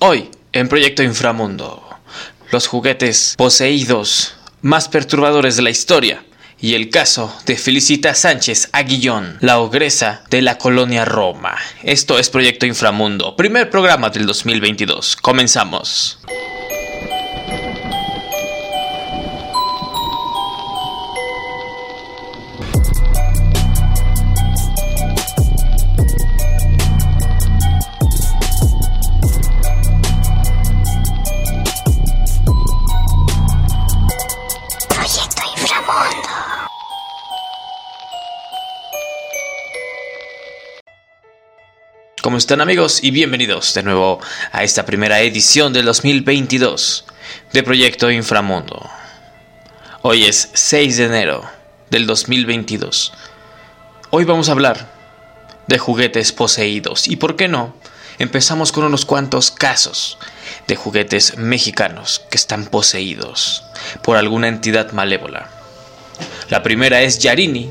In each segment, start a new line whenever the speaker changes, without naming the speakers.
Hoy, en Proyecto Inframundo, los juguetes poseídos más perturbadores de la historia y el caso de Felicita Sánchez Aguillón, la ogresa de la colonia Roma. Esto es Proyecto Inframundo, primer programa del 2022. Comenzamos. ¿Cómo están amigos? Y bienvenidos de nuevo a esta primera edición del 2022 de Proyecto Inframundo. Hoy es 6 de enero del 2022. Hoy vamos a hablar de juguetes poseídos y por qué no, empezamos con unos cuantos casos de juguetes mexicanos que están poseídos por alguna entidad malévola. La primera es Yarini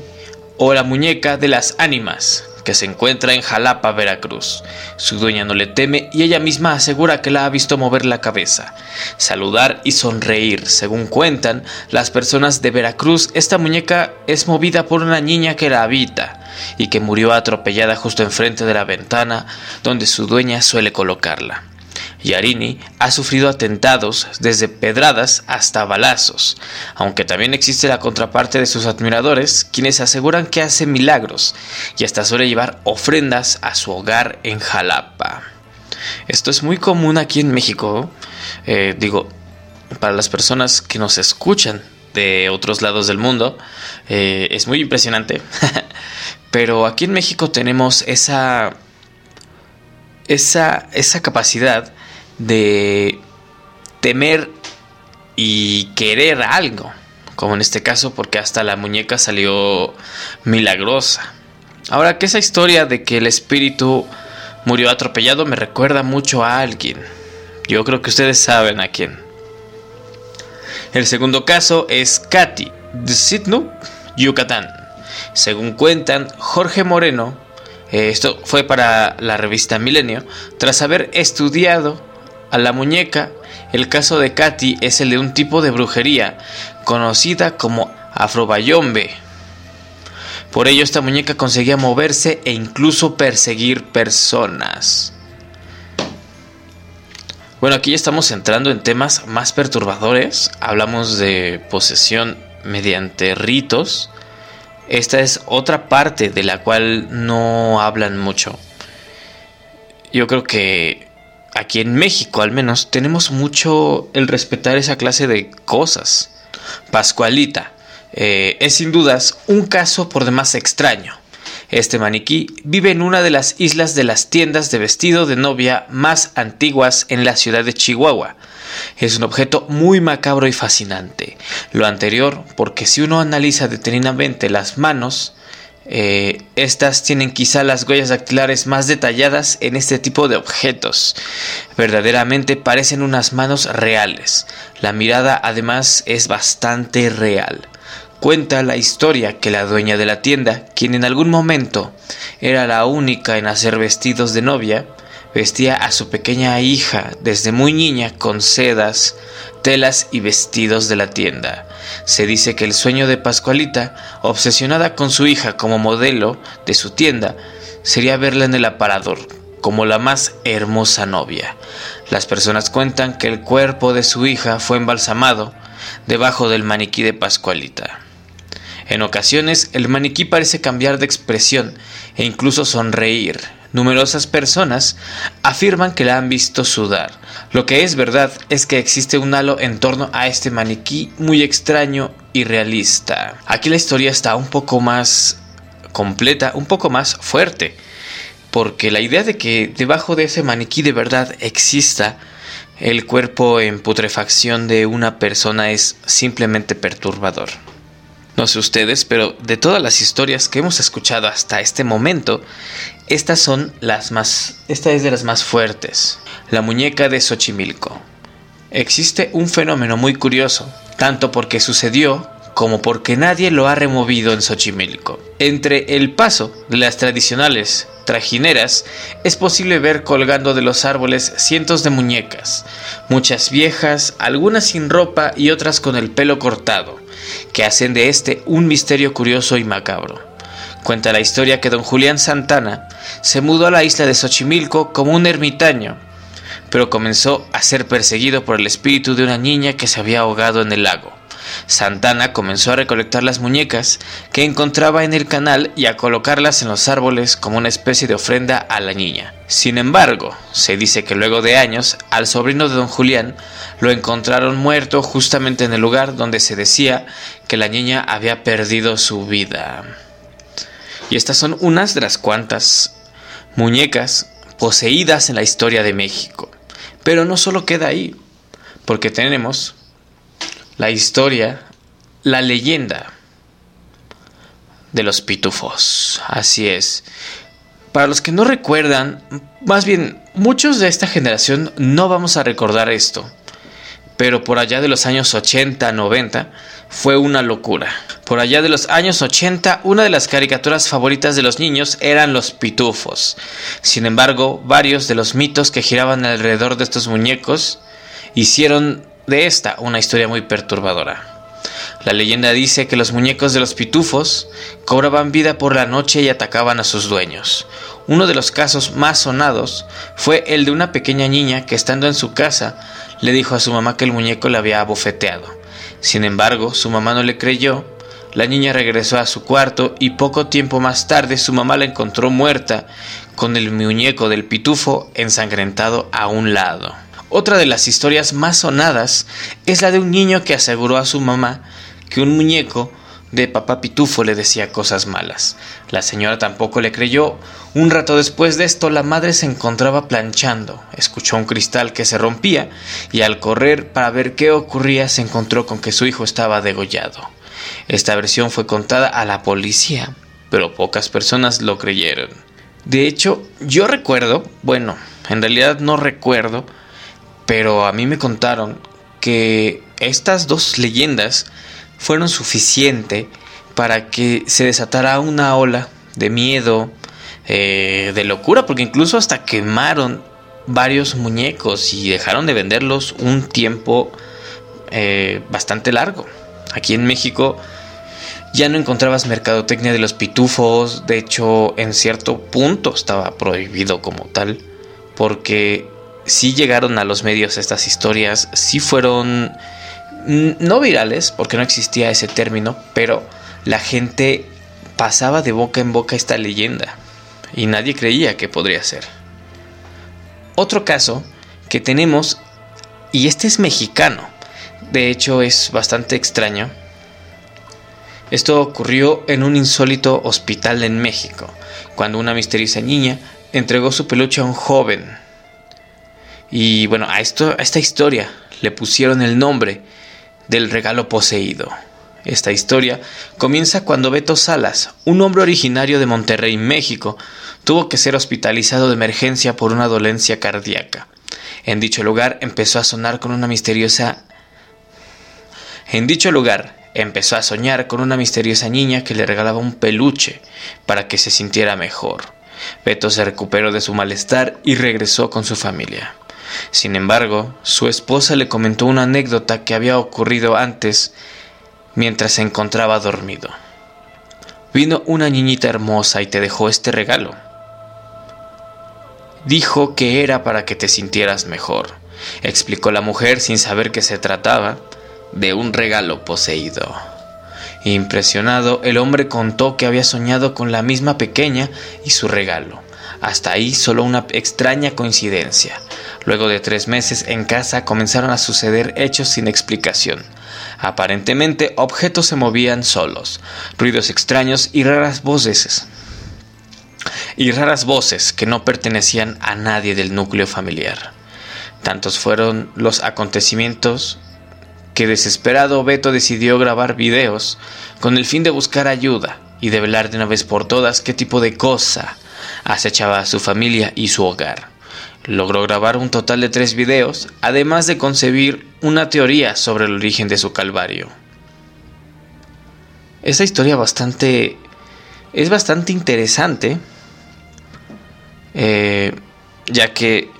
o la muñeca de las ánimas que se encuentra en Jalapa, Veracruz. Su dueña no le teme y ella misma asegura que la ha visto mover la cabeza, saludar y sonreír. Según cuentan las personas de Veracruz, esta muñeca es movida por una niña que la habita y que murió atropellada justo enfrente de la ventana donde su dueña suele colocarla. Yarini ha sufrido atentados desde pedradas hasta balazos, aunque también existe la contraparte de sus admiradores, quienes aseguran que hace milagros y hasta suele llevar ofrendas a su hogar en Jalapa. Esto es muy común aquí en México, eh, digo, para las personas que nos escuchan de otros lados del mundo, eh, es muy impresionante, pero aquí en México tenemos esa, esa, esa capacidad de temer y querer algo, como en este caso porque hasta la muñeca salió milagrosa. Ahora que esa historia de que el espíritu murió atropellado me recuerda mucho a alguien. Yo creo que ustedes saben a quién. El segundo caso es Katy, de Sidnu, Yucatán. Según cuentan, Jorge Moreno, esto fue para la revista Milenio, tras haber estudiado a la muñeca, el caso de Katy es el de un tipo de brujería conocida como afrobayombe. Por ello esta muñeca conseguía moverse e incluso perseguir personas. Bueno, aquí ya estamos entrando en temas más perturbadores. Hablamos de posesión mediante ritos. Esta es otra parte de la cual no hablan mucho. Yo creo que aquí en México al menos, tenemos mucho el respetar esa clase de cosas. Pascualita eh, es sin dudas un caso por demás extraño. Este maniquí vive en una de las islas de las tiendas de vestido de novia más antiguas en la ciudad de Chihuahua. Es un objeto muy macabro y fascinante. Lo anterior, porque si uno analiza detenidamente las manos, eh, estas tienen quizá las huellas dactilares más detalladas en este tipo de objetos. Verdaderamente parecen unas manos reales. La mirada además es bastante real. Cuenta la historia que la dueña de la tienda, quien en algún momento era la única en hacer vestidos de novia, vestía a su pequeña hija desde muy niña con sedas, telas y vestidos de la tienda. Se dice que el sueño de Pascualita, obsesionada con su hija como modelo de su tienda, sería verla en el aparador como la más hermosa novia. Las personas cuentan que el cuerpo de su hija fue embalsamado debajo del maniquí de Pascualita. En ocasiones el maniquí parece cambiar de expresión e incluso sonreír, Numerosas personas afirman que la han visto sudar. Lo que es verdad es que existe un halo en torno a este maniquí muy extraño y realista. Aquí la historia está un poco más completa, un poco más fuerte, porque la idea de que debajo de ese maniquí de verdad exista el cuerpo en putrefacción de una persona es simplemente perturbador. No sé ustedes, pero de todas las historias que hemos escuchado hasta este momento, estas son las más, esta es de las más fuertes. La muñeca de Xochimilco. Existe un fenómeno muy curioso, tanto porque sucedió como porque nadie lo ha removido en Xochimilco. Entre el paso de las tradicionales trajineras es posible ver colgando de los árboles cientos de muñecas, muchas viejas, algunas sin ropa y otras con el pelo cortado, que hacen de este un misterio curioso y macabro. Cuenta la historia que don Julián Santana se mudó a la isla de Xochimilco como un ermitaño, pero comenzó a ser perseguido por el espíritu de una niña que se había ahogado en el lago. Santana comenzó a recolectar las muñecas que encontraba en el canal y a colocarlas en los árboles como una especie de ofrenda a la niña. Sin embargo, se dice que luego de años, al sobrino de don Julián lo encontraron muerto justamente en el lugar donde se decía que la niña había perdido su vida. Y estas son unas de las cuantas muñecas poseídas en la historia de México. Pero no solo queda ahí, porque tenemos la historia, la leyenda de los pitufos. Así es. Para los que no recuerdan, más bien muchos de esta generación no vamos a recordar esto, pero por allá de los años 80, 90 fue una locura. Por allá de los años 80, una de las caricaturas favoritas de los niños eran los pitufos. Sin embargo, varios de los mitos que giraban alrededor de estos muñecos hicieron de esta una historia muy perturbadora. La leyenda dice que los muñecos de los pitufos cobraban vida por la noche y atacaban a sus dueños. Uno de los casos más sonados fue el de una pequeña niña que estando en su casa le dijo a su mamá que el muñeco la había abofeteado. Sin embargo, su mamá no le creyó, la niña regresó a su cuarto y poco tiempo más tarde su mamá la encontró muerta con el muñeco del pitufo ensangrentado a un lado. Otra de las historias más sonadas es la de un niño que aseguró a su mamá que un muñeco de papá Pitufo le decía cosas malas. La señora tampoco le creyó. Un rato después de esto, la madre se encontraba planchando, escuchó un cristal que se rompía y al correr para ver qué ocurría se encontró con que su hijo estaba degollado. Esta versión fue contada a la policía, pero pocas personas lo creyeron. De hecho, yo recuerdo, bueno, en realidad no recuerdo, pero a mí me contaron que estas dos leyendas fueron suficiente para que se desatara una ola de miedo, eh, de locura, porque incluso hasta quemaron varios muñecos y dejaron de venderlos un tiempo eh, bastante largo. Aquí en México ya no encontrabas mercadotecnia de los pitufos, de hecho en cierto punto estaba prohibido como tal, porque si llegaron a los medios estas historias, sí fueron no virales, porque no existía ese término, pero la gente pasaba de boca en boca esta leyenda y nadie creía que podría ser. Otro caso que tenemos, y este es mexicano, de hecho es bastante extraño, esto ocurrió en un insólito hospital en México, cuando una misteriosa niña entregó su peluche a un joven. Y bueno, a, esto, a esta historia le pusieron el nombre del regalo poseído. Esta historia comienza cuando Beto Salas, un hombre originario de Monterrey, México, tuvo que ser hospitalizado de emergencia por una dolencia cardíaca. En dicho lugar empezó a sonar con una misteriosa En dicho lugar empezó a soñar con una misteriosa niña que le regalaba un peluche para que se sintiera mejor. Beto se recuperó de su malestar y regresó con su familia. Sin embargo, su esposa le comentó una anécdota que había ocurrido antes mientras se encontraba dormido. Vino una niñita hermosa y te dejó este regalo. Dijo que era para que te sintieras mejor, explicó la mujer sin saber que se trataba de un regalo poseído. Impresionado, el hombre contó que había soñado con la misma pequeña y su regalo. Hasta ahí solo una extraña coincidencia. Luego de tres meses en casa comenzaron a suceder hechos sin explicación. Aparentemente objetos se movían solos, ruidos extraños y raras voces. Y raras voces que no pertenecían a nadie del núcleo familiar. Tantos fueron los acontecimientos que desesperado Beto decidió grabar videos con el fin de buscar ayuda y de velar de una vez por todas qué tipo de cosa acechaba a su familia y su hogar. Logró grabar un total de tres videos, además de concebir una teoría sobre el origen de su calvario. esa historia bastante... es bastante interesante, eh, ya que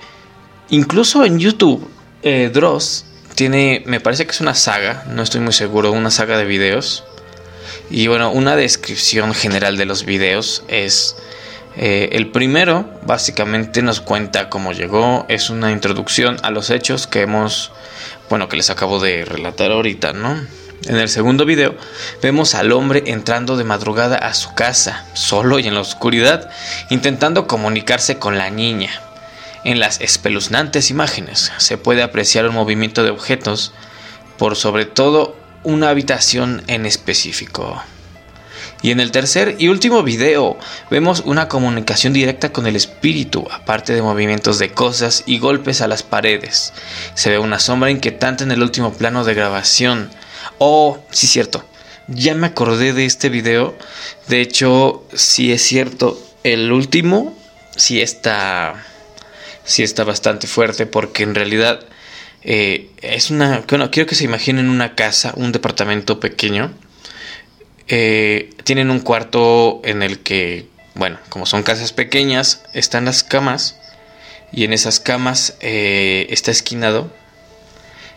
incluso en YouTube, eh, Dross tiene, me parece que es una saga, no estoy muy seguro, una saga de videos. Y bueno, una descripción general de los videos es... Eh, el primero básicamente nos cuenta cómo llegó, es una introducción a los hechos que hemos, bueno, que les acabo de relatar ahorita, ¿no? En el segundo video vemos al hombre entrando de madrugada a su casa, solo y en la oscuridad, intentando comunicarse con la niña. En las espeluznantes imágenes se puede apreciar un movimiento de objetos, por sobre todo una habitación en específico. Y en el tercer y último video vemos una comunicación directa con el espíritu, aparte de movimientos de cosas y golpes a las paredes. Se ve una sombra inquietante en el último plano de grabación. Oh, sí cierto. Ya me acordé de este video. De hecho, sí es cierto. El último sí está sí está bastante fuerte porque en realidad eh, es una... Bueno, quiero que se imaginen una casa, un departamento pequeño. Eh, tienen un cuarto en el que, bueno, como son casas pequeñas, están las camas y en esas camas eh, está esquinado.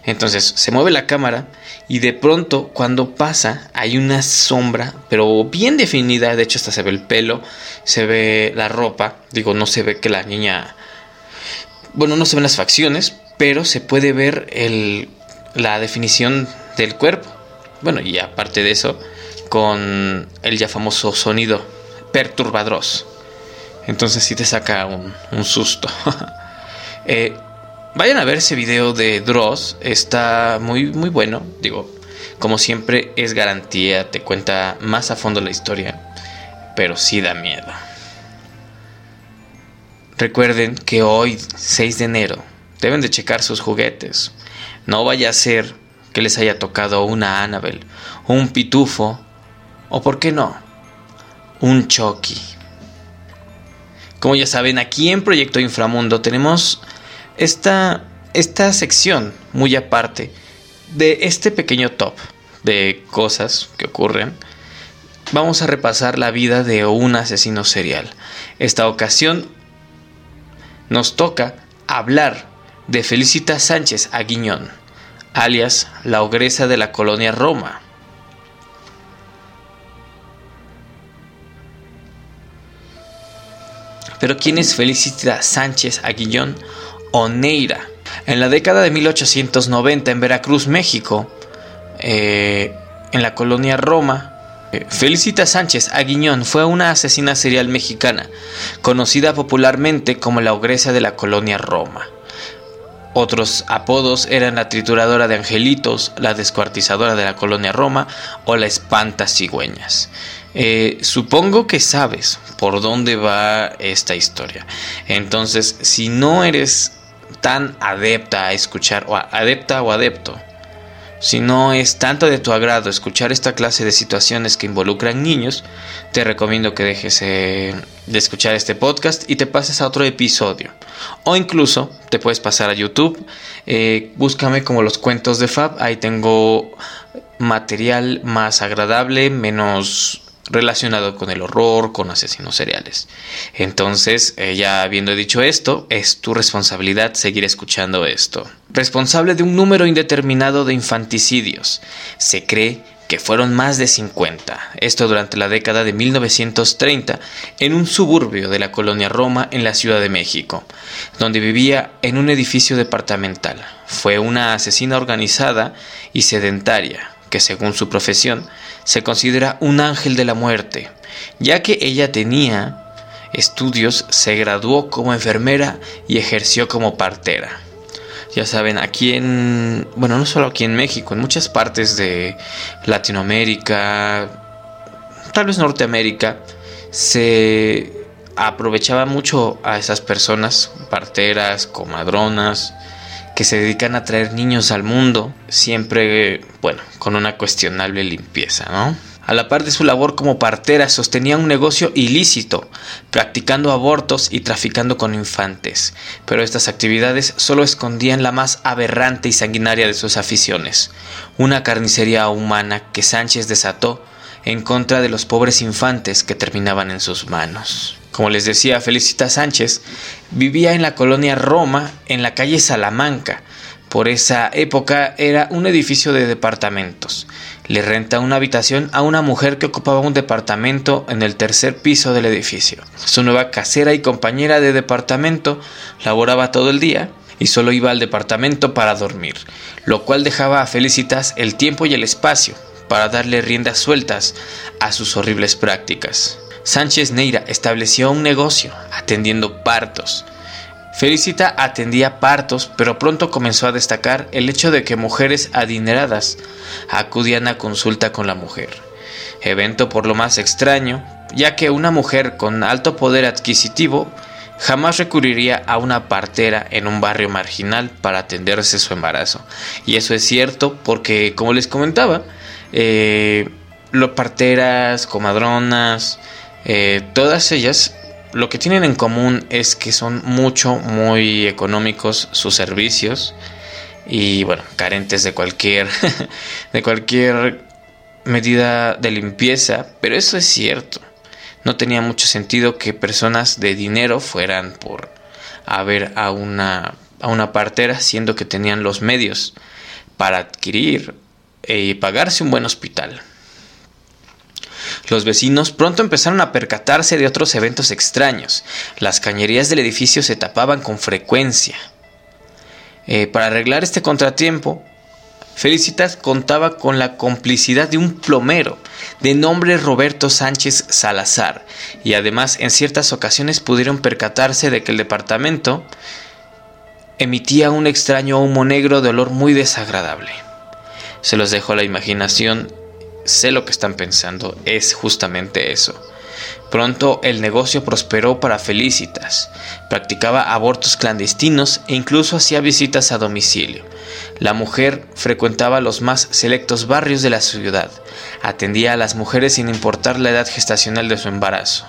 Entonces se mueve la cámara y de pronto cuando pasa hay una sombra, pero bien definida, de hecho hasta se ve el pelo, se ve la ropa, digo, no se ve que la niña bueno, no se ven las facciones, pero se puede ver el, la definición del cuerpo. Bueno, y aparte de eso, con el ya famoso sonido perturbadros. Entonces sí te saca un, susto. Eh, vayan a ver ese video de Dross. Está muy, muy bueno. Digo, como siempre es garantía. Te cuenta más a fondo la historia. Pero sí da miedo. Recuerden que hoy, 6 de enero, deben de checar sus juguetes. No vaya a ser que les haya tocado una Annabel, un pitufo, o por qué no, un Chucky. Como ya saben, aquí en Proyecto Inframundo tenemos esta, esta sección muy aparte de este pequeño top de cosas que ocurren. Vamos a repasar la vida de un asesino serial. Esta ocasión nos toca hablar de Felicita Sánchez Aguiñón, alias la ogresa de la colonia Roma. Pero ¿quién es Felicita Sánchez Aguillón Oneira? En la década de 1890 en Veracruz, México, eh, en la colonia Roma, Felicita Sánchez Aguiñón fue una asesina serial mexicana, conocida popularmente como la ogresa de la colonia Roma. Otros apodos eran la trituradora de angelitos, la descuartizadora de la colonia Roma o la espanta cigüeñas. Eh, supongo que sabes por dónde va esta historia. Entonces, si no eres tan adepta a escuchar, o adepta o adepto si no es tanto de tu agrado escuchar esta clase de situaciones que involucran niños, te recomiendo que dejes eh, de escuchar este podcast y te pases a otro episodio. O incluso te puedes pasar a YouTube, eh, búscame como los cuentos de Fab, ahí tengo material más agradable, menos relacionado con el horror, con asesinos seriales. Entonces, eh, ya habiendo dicho esto, es tu responsabilidad seguir escuchando esto. Responsable de un número indeterminado de infanticidios. Se cree que fueron más de 50, esto durante la década de 1930, en un suburbio de la colonia Roma en la Ciudad de México, donde vivía en un edificio departamental. Fue una asesina organizada y sedentaria, que según su profesión se considera un ángel de la muerte, ya que ella tenía estudios, se graduó como enfermera y ejerció como partera. Ya saben, aquí en, bueno, no solo aquí en México, en muchas partes de Latinoamérica, tal vez Norteamérica, se aprovechaba mucho a esas personas, parteras, comadronas, que se dedican a traer niños al mundo, siempre, bueno, con una cuestionable limpieza, ¿no? A la par de su labor como partera, sostenía un negocio ilícito, practicando abortos y traficando con infantes, pero estas actividades solo escondían la más aberrante y sanguinaria de sus aficiones, una carnicería humana que Sánchez desató en contra de los pobres infantes que terminaban en sus manos. Como les decía, Felicita Sánchez vivía en la colonia Roma, en la calle Salamanca. Por esa época era un edificio de departamentos. Le renta una habitación a una mujer que ocupaba un departamento en el tercer piso del edificio. Su nueva casera y compañera de departamento laboraba todo el día y solo iba al departamento para dormir, lo cual dejaba a Felicitas el tiempo y el espacio para darle riendas sueltas a sus horribles prácticas. Sánchez Neira estableció un negocio atendiendo partos. Felicita atendía partos, pero pronto comenzó a destacar el hecho de que mujeres adineradas acudían a consulta con la mujer. Evento por lo más extraño, ya que una mujer con alto poder adquisitivo jamás recurriría a una partera en un barrio marginal para atenderse su embarazo. Y eso es cierto porque, como les comentaba, eh, los parteras, comadronas, eh, todas ellas lo que tienen en común es que son mucho, muy económicos sus servicios y bueno, carentes de cualquier, de cualquier medida de limpieza, pero eso es cierto. No tenía mucho sentido que personas de dinero fueran por a ver a una, a una partera, siendo que tenían los medios para adquirir y pagarse un buen hospital. Los vecinos pronto empezaron a percatarse de otros eventos extraños. Las cañerías del edificio se tapaban con frecuencia. Eh, para arreglar este contratiempo, Felicitas contaba con la complicidad de un plomero de nombre Roberto Sánchez Salazar y además en ciertas ocasiones pudieron percatarse de que el departamento emitía un extraño humo negro de olor muy desagradable. Se los dejo a la imaginación sé lo que están pensando, es justamente eso. Pronto el negocio prosperó para Felicitas. Practicaba abortos clandestinos e incluso hacía visitas a domicilio. La mujer frecuentaba los más selectos barrios de la ciudad. Atendía a las mujeres sin importar la edad gestacional de su embarazo.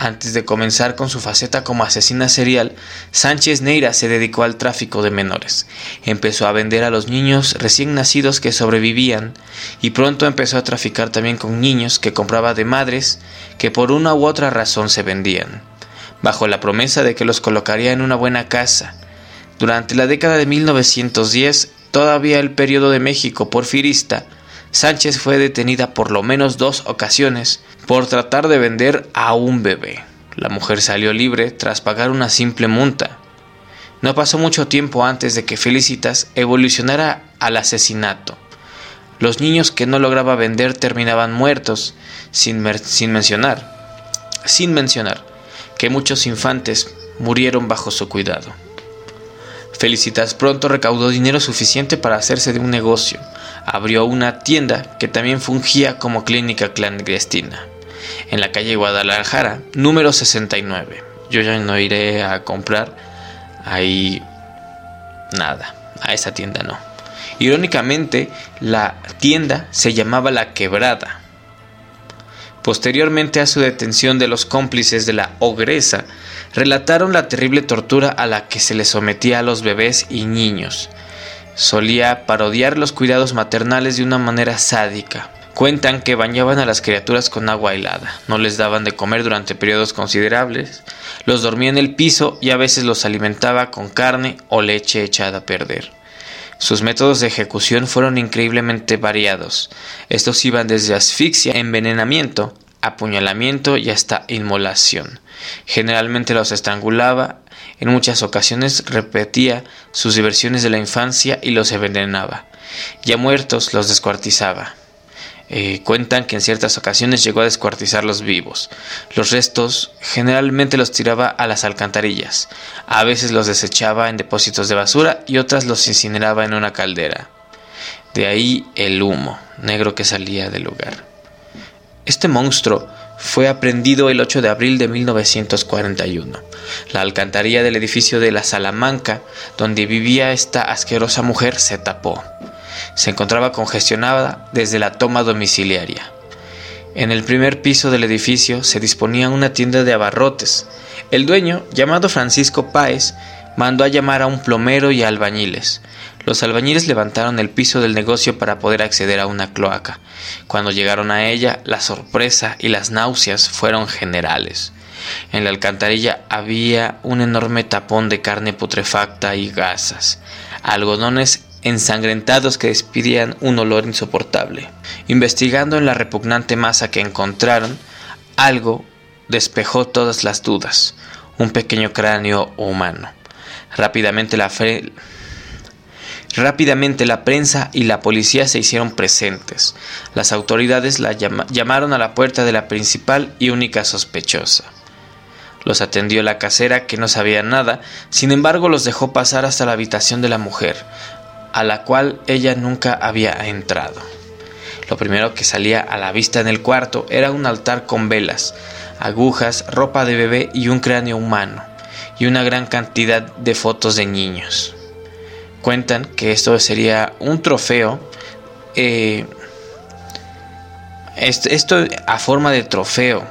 Antes de comenzar con su faceta como asesina serial, Sánchez Neira se dedicó al tráfico de menores. Empezó a vender a los niños recién nacidos que sobrevivían y pronto empezó a traficar también con niños que compraba de madres que por una u otra razón se vendían, bajo la promesa de que los colocaría en una buena casa. Durante la década de 1910, todavía el periodo de México porfirista, Sánchez fue detenida por lo menos dos ocasiones por tratar de vender a un bebé. La mujer salió libre tras pagar una simple multa. No pasó mucho tiempo antes de que Felicitas evolucionara al asesinato. Los niños que no lograba vender terminaban muertos, sin, sin mencionar, sin mencionar que muchos infantes murieron bajo su cuidado. Felicitas pronto recaudó dinero suficiente para hacerse de un negocio. Abrió una tienda que también fungía como clínica clandestina en la calle Guadalajara, número 69. Yo ya no iré a comprar ahí nada, a esa tienda no. Irónicamente, la tienda se llamaba La Quebrada. Posteriormente a su detención de los cómplices de la ogresa, relataron la terrible tortura a la que se le sometía a los bebés y niños. Solía parodiar los cuidados maternales de una manera sádica. Cuentan que bañaban a las criaturas con agua helada, no les daban de comer durante periodos considerables, los dormía en el piso y a veces los alimentaba con carne o leche echada a perder. Sus métodos de ejecución fueron increíblemente variados. Estos iban desde asfixia, envenenamiento, apuñalamiento y hasta inmolación. Generalmente los estrangulaba, en muchas ocasiones repetía sus diversiones de la infancia y los envenenaba. Ya muertos los descuartizaba. Eh, cuentan que en ciertas ocasiones llegó a descuartizarlos vivos. Los restos generalmente los tiraba a las alcantarillas, a veces los desechaba en depósitos de basura y otras los incineraba en una caldera. De ahí el humo negro que salía del lugar. Este monstruo fue aprendido el 8 de abril de 1941. La alcantarilla del edificio de la Salamanca, donde vivía esta asquerosa mujer, se tapó se encontraba congestionada desde la toma domiciliaria. En el primer piso del edificio se disponía una tienda de abarrotes. El dueño, llamado Francisco Páez, mandó a llamar a un plomero y albañiles. Los albañiles levantaron el piso del negocio para poder acceder a una cloaca. Cuando llegaron a ella, la sorpresa y las náuseas fueron generales. En la alcantarilla había un enorme tapón de carne putrefacta y gasas, algodones ensangrentados que despidían un olor insoportable. Investigando en la repugnante masa que encontraron, algo despejó todas las dudas, un pequeño cráneo humano. Rápidamente la, Rápidamente la prensa y la policía se hicieron presentes. Las autoridades la llamaron a la puerta de la principal y única sospechosa. Los atendió la casera que no sabía nada, sin embargo los dejó pasar hasta la habitación de la mujer, a la cual ella nunca había entrado. Lo primero que salía a la vista en el cuarto era un altar con velas, agujas, ropa de bebé y un cráneo humano, y una gran cantidad de fotos de niños. Cuentan que esto sería un trofeo, eh, esto a forma de trofeo,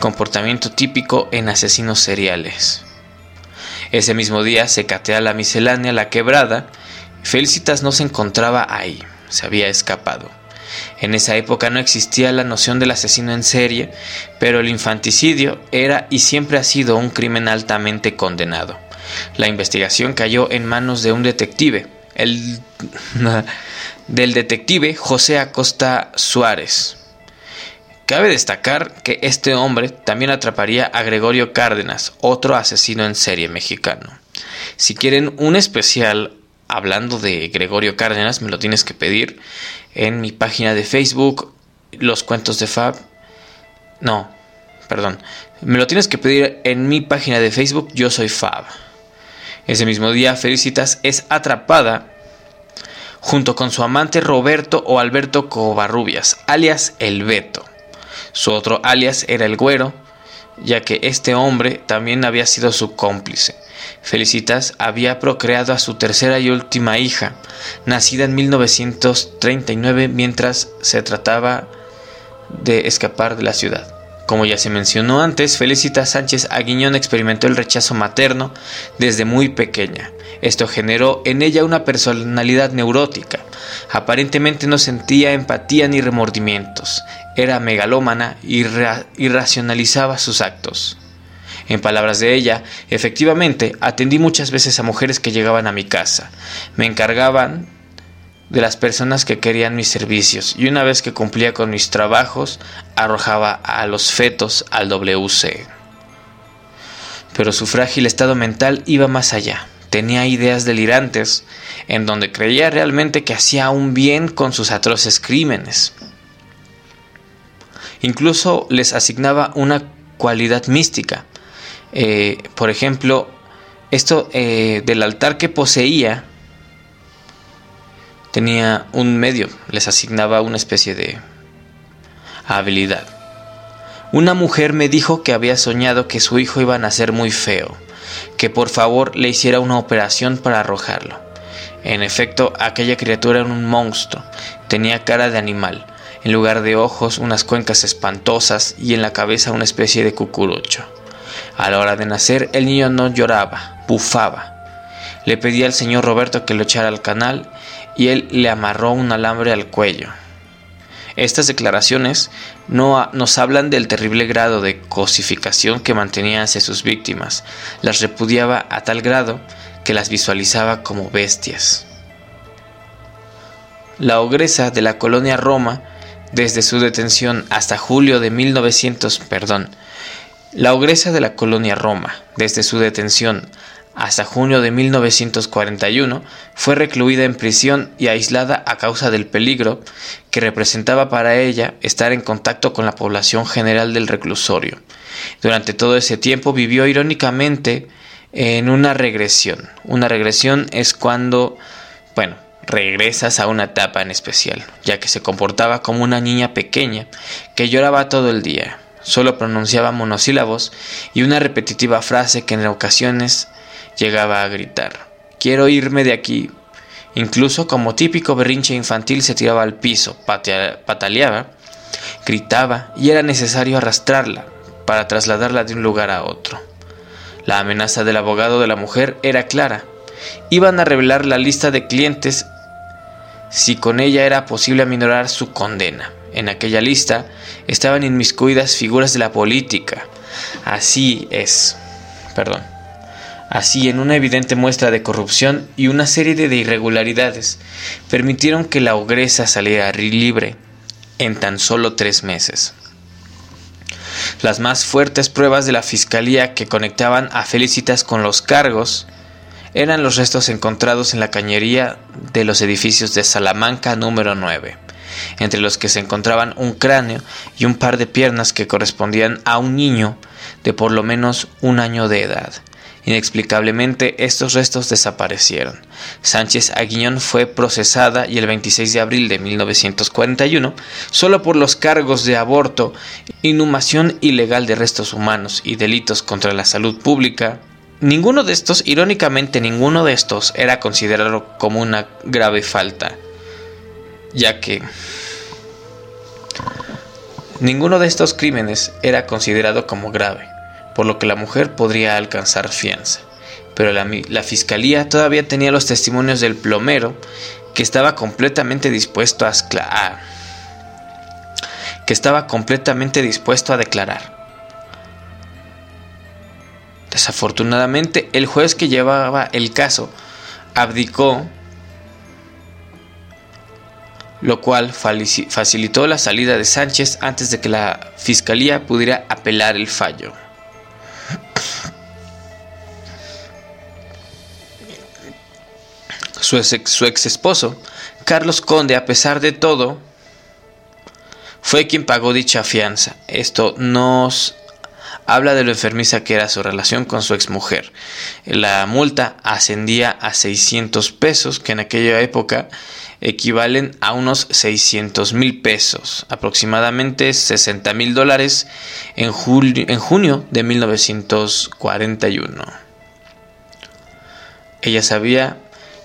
comportamiento típico en asesinos seriales. Ese mismo día se catea la miscelánea La Quebrada. Felicitas no se encontraba ahí, se había escapado. En esa época no existía la noción del asesino en serie, pero el infanticidio era y siempre ha sido un crimen altamente condenado. La investigación cayó en manos de un detective, el del detective José Acosta Suárez. Cabe destacar que este hombre también atraparía a Gregorio Cárdenas, otro asesino en serie mexicano. Si quieren un especial hablando de Gregorio Cárdenas, me lo tienes que pedir en mi página de Facebook, Los Cuentos de Fab. No, perdón. Me lo tienes que pedir en mi página de Facebook, Yo Soy Fab. Ese mismo día, Felicitas es atrapada junto con su amante Roberto o Alberto Covarrubias, alias El Beto. Su otro alias era el Güero, ya que este hombre también había sido su cómplice. Felicitas había procreado a su tercera y última hija, nacida en 1939 mientras se trataba de escapar de la ciudad. Como ya se mencionó antes, Felicitas Sánchez Aguiñón experimentó el rechazo materno desde muy pequeña. Esto generó en ella una personalidad neurótica. Aparentemente no sentía empatía ni remordimientos. Era megalómana y, racionalizaba sus actos. En palabras de ella, efectivamente, atendí muchas veces a mujeres que llegaban a mi casa. Me encargaban de las personas que querían mis servicios y una vez que cumplía con mis trabajos arrojaba a los fetos al WC. Pero su frágil estado mental iba más allá. Tenía ideas delirantes en donde creía realmente que hacía un bien con sus atroces crímenes. Incluso les asignaba una cualidad mística. Eh, por ejemplo, esto eh, del altar que poseía tenía un medio, les asignaba una especie de habilidad. Una mujer me dijo que había soñado que su hijo iba a nacer muy feo, que por favor le hiciera una operación para arrojarlo. En efecto, aquella criatura era un monstruo, tenía cara de animal, en lugar de ojos unas cuencas espantosas y en la cabeza una especie de cucurucho. A la hora de nacer el niño no lloraba, bufaba. Le pedí al señor Roberto que lo echara al canal y él le amarró un alambre al cuello. Estas declaraciones no nos hablan del terrible grado de cosificación que mantenía hacia sus víctimas, las repudiaba a tal grado que las visualizaba como bestias. La ogresa de la colonia Roma, desde su detención hasta julio de 1900, perdón, la ogresa de la colonia Roma, desde su detención hasta junio de 1941, fue recluida en prisión y aislada a causa del peligro que representaba para ella estar en contacto con la población general del reclusorio. Durante todo ese tiempo vivió irónicamente en una regresión. Una regresión es cuando, bueno, regresas a una etapa en especial, ya que se comportaba como una niña pequeña que lloraba todo el día. Solo pronunciaba monosílabos y una repetitiva frase que en ocasiones llegaba a gritar. Quiero irme de aquí. Incluso como típico berrinche infantil se tiraba al piso, pataleaba, gritaba y era necesario arrastrarla para trasladarla de un lugar a otro. La amenaza del abogado de la mujer era clara. iban a revelar la lista de clientes si con ella era posible aminorar su condena. En aquella lista estaban inmiscuidas figuras de la política. Así es. Perdón. Así, en una evidente muestra de corrupción y una serie de irregularidades, permitieron que la ogresa saliera libre en tan solo tres meses. Las más fuertes pruebas de la fiscalía que conectaban a Felicitas con los cargos eran los restos encontrados en la cañería de los edificios de Salamanca número 9, entre los que se encontraban un cráneo y un par de piernas que correspondían a un niño de por lo menos un año de edad. Inexplicablemente estos restos desaparecieron. Sánchez Aguiñón fue procesada y el 26 de abril de 1941 solo por los cargos de aborto, inhumación ilegal de restos humanos y delitos contra la salud pública. Ninguno de estos, irónicamente ninguno de estos, era considerado como una grave falta, ya que ninguno de estos crímenes era considerado como grave por lo que la mujer podría alcanzar fianza. Pero la, fiscalía todavía tenía los testimonios del plomero que estaba completamente dispuesto a, que estaba completamente dispuesto a declarar. Desafortunadamente, el juez que llevaba el caso abdicó, lo cual facilitó la salida de Sánchez antes de que la fiscalía pudiera apelar el fallo. Su ex, esposo, Carlos Conde, a pesar de todo, fue quien pagó dicha fianza. Esto nos habla de lo enfermiza que era su relación con su exmujer. La multa ascendía a 600 pesos, que en aquella época equivalen a unos 600 mil pesos, aproximadamente 60 mil dólares en, en junio de 1941. Ella sabía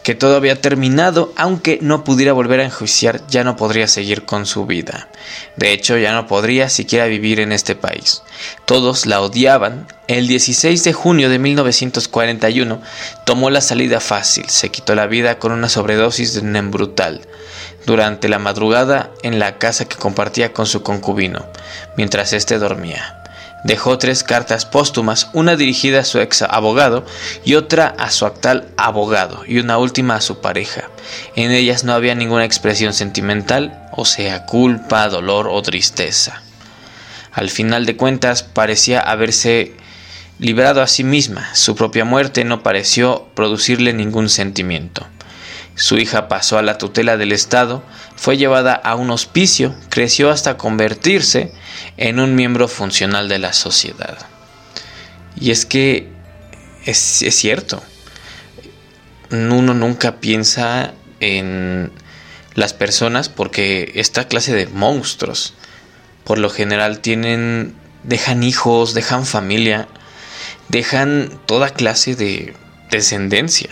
que todo había terminado, aunque no pudiera volver a enjuiciar, ya no podría seguir con su vida. De hecho, ya no podría siquiera vivir en este país. Todos la odiaban. El 16 de junio de 1941 tomó la salida fácil, se quitó la vida con una sobredosis de Nembrutal durante la madrugada en la casa que compartía con su concubino, mientras éste dormía. Dejó tres cartas póstumas, una dirigida a su ex abogado y otra a su actual abogado y una última a su pareja. En ellas no había ninguna expresión sentimental, o sea, culpa, dolor o tristeza. Al final de cuentas parecía haberse librado a sí misma, su propia muerte no pareció producirle ningún sentimiento. Su hija pasó a la tutela del Estado, fue llevada a un hospicio, creció hasta convertirse en un miembro funcional de la sociedad. Y es que es, cierto, uno nunca piensa en las personas porque esta clase de monstruos por lo general tienen dejan hijos, dejan familia, dejan toda clase de descendencia,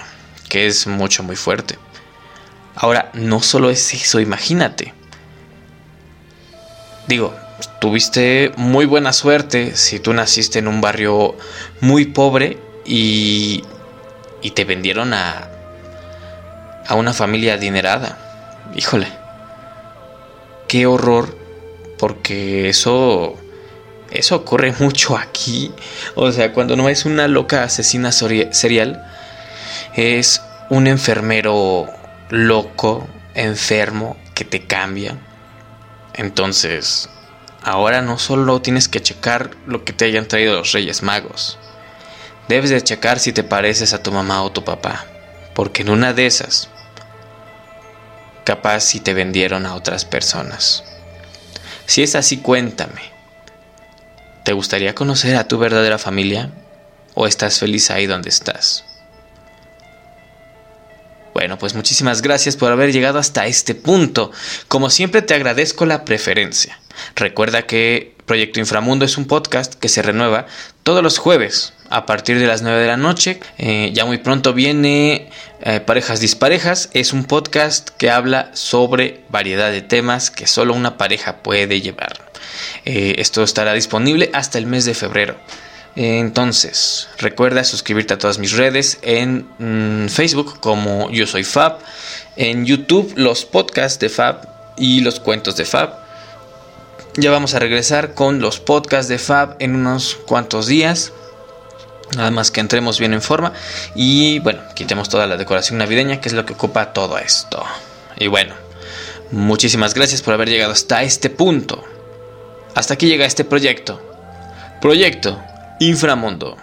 que es mucho muy fuerte. Ahora, no solo es eso, imagínate. Digo, tuviste muy buena suerte si tú naciste en un barrio muy pobre y, y te vendieron a, a una familia adinerada. Híjole, qué horror, porque eso, eso ocurre mucho aquí. O sea, cuando no es una loca asesina serial, es un enfermero loco, enfermo, que te cambia. Entonces, ahora no solo tienes que checar lo que te hayan traído los Reyes Magos. Debes de checar si te pareces a tu mamá o tu papá. Porque en una de esas, capaz si te vendieron a otras personas. Si es así, cuéntame. ¿Te gustaría conocer a tu verdadera familia? ¿O estás feliz ahí donde estás? Bueno, pues muchísimas gracias por haber llegado hasta este punto. Como siempre te agradezco la preferencia. Recuerda que Proyecto Inframundo es un podcast que se renueva todos los jueves a partir de las 9 de la noche. Eh, ya muy pronto viene eh, Parejas Disparejas. Es un podcast que habla sobre variedad de temas que solo una pareja puede llevar. Eh, esto estará disponible hasta el mes de febrero. Entonces, recuerda suscribirte a todas mis redes en mm, Facebook como Yo Soy Fab, en YouTube los podcasts de Fab y los cuentos de Fab. Ya vamos a regresar con los podcasts de Fab en unos cuantos días. Nada más que entremos bien en forma y bueno, quitemos toda la decoración navideña que es lo que ocupa todo esto. Y bueno, muchísimas gracias por haber llegado hasta este punto. Hasta aquí llega este proyecto. Proyecto Inframundo.